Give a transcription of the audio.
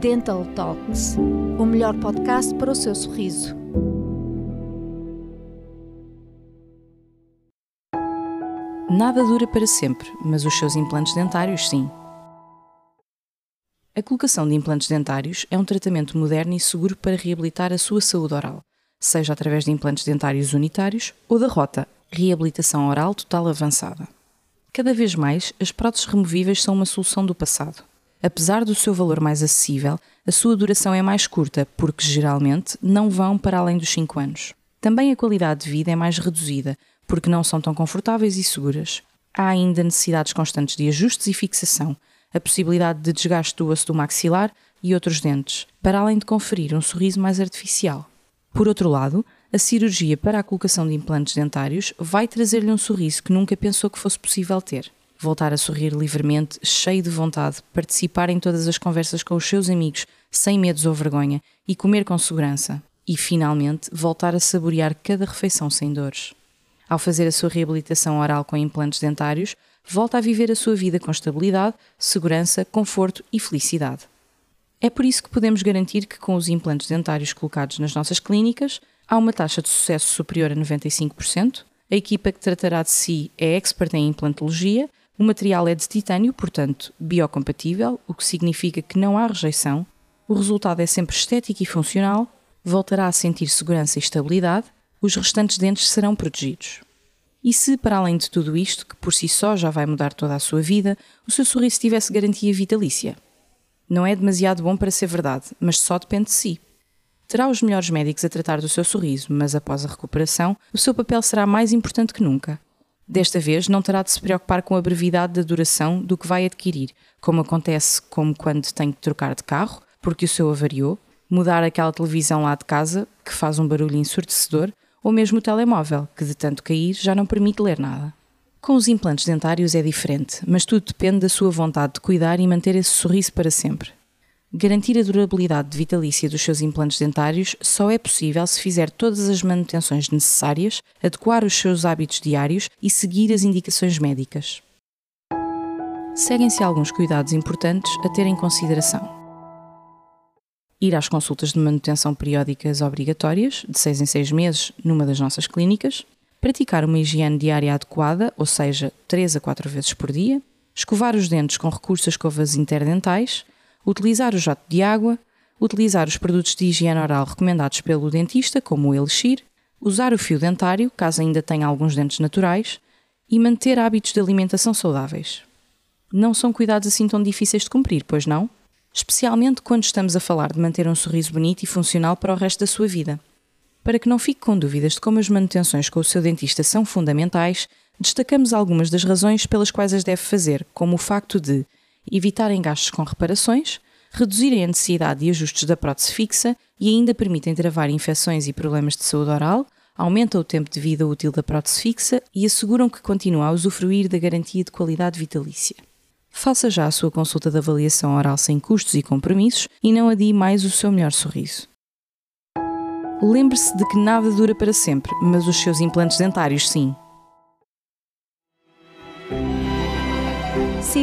Dental Talks, o melhor podcast para o seu sorriso. Nada dura para sempre, mas os seus implantes dentários sim. A colocação de implantes dentários é um tratamento moderno e seguro para reabilitar a sua saúde oral, seja através de implantes dentários unitários ou da rota reabilitação oral total avançada. Cada vez mais, as próteses removíveis são uma solução do passado. Apesar do seu valor mais acessível, a sua duração é mais curta, porque geralmente não vão para além dos 5 anos. Também a qualidade de vida é mais reduzida, porque não são tão confortáveis e seguras. Há ainda necessidades constantes de ajustes e fixação, a possibilidade de desgaste do osso do maxilar e outros dentes, para além de conferir um sorriso mais artificial. Por outro lado, a cirurgia para a colocação de implantes dentários vai trazer-lhe um sorriso que nunca pensou que fosse possível ter. Voltar a sorrir livremente, cheio de vontade, participar em todas as conversas com os seus amigos, sem medos ou vergonha, e comer com segurança. E, finalmente, voltar a saborear cada refeição sem dores. Ao fazer a sua reabilitação oral com implantes dentários, volta a viver a sua vida com estabilidade, segurança, conforto e felicidade. É por isso que podemos garantir que, com os implantes dentários colocados nas nossas clínicas, há uma taxa de sucesso superior a 95%, a equipa que tratará de si é expert em implantologia, o material é de titânio, portanto, biocompatível, o que significa que não há rejeição, o resultado é sempre estético e funcional, voltará a sentir segurança e estabilidade, os restantes dentes serão protegidos. E se, para além de tudo isto, que por si só já vai mudar toda a sua vida, o seu sorriso tivesse garantia vitalícia? Não é demasiado bom para ser verdade, mas só depende de si. Terá os melhores médicos a tratar do seu sorriso, mas após a recuperação, o seu papel será mais importante que nunca. Desta vez, não terá de se preocupar com a brevidade da duração do que vai adquirir, como acontece como quando tem que trocar de carro, porque o seu avariou, mudar aquela televisão lá de casa, que faz um barulho ensurdecedor, ou mesmo o telemóvel, que de tanto cair já não permite ler nada. Com os implantes dentários é diferente, mas tudo depende da sua vontade de cuidar e manter esse sorriso para sempre. Garantir a durabilidade de vitalícia dos seus implantes dentários só é possível se fizer todas as manutenções necessárias, adequar os seus hábitos diários e seguir as indicações médicas. Seguem-se alguns cuidados importantes a ter em consideração. Ir às consultas de manutenção periódicas obrigatórias, de 6 em 6 meses, numa das nossas clínicas, praticar uma higiene diária adequada, ou seja, 3 a 4 vezes por dia, escovar os dentes com recurso a escovas interdentais, utilizar o jato de água, utilizar os produtos de higiene oral recomendados pelo dentista, como o Elixir, usar o fio dentário, caso ainda tenha alguns dentes naturais, e manter hábitos de alimentação saudáveis. Não são cuidados assim tão difíceis de cumprir, pois não? especialmente quando estamos a falar de manter um sorriso bonito e funcional para o resto da sua vida. Para que não fique com dúvidas de como as manutenções com o seu dentista são fundamentais, destacamos algumas das razões pelas quais as deve fazer, como o facto de evitarem gastos com reparações, reduzirem a necessidade de ajustes da prótese fixa e ainda permitem travar infecções e problemas de saúde oral, aumentam o tempo de vida útil da prótese fixa e asseguram que continua a usufruir da garantia de qualidade vitalícia. Faça já a sua consulta de avaliação oral sem custos e compromissos e não adie mais o seu melhor sorriso. Lembre-se de que nada dura para sempre, mas os seus implantes dentários sim.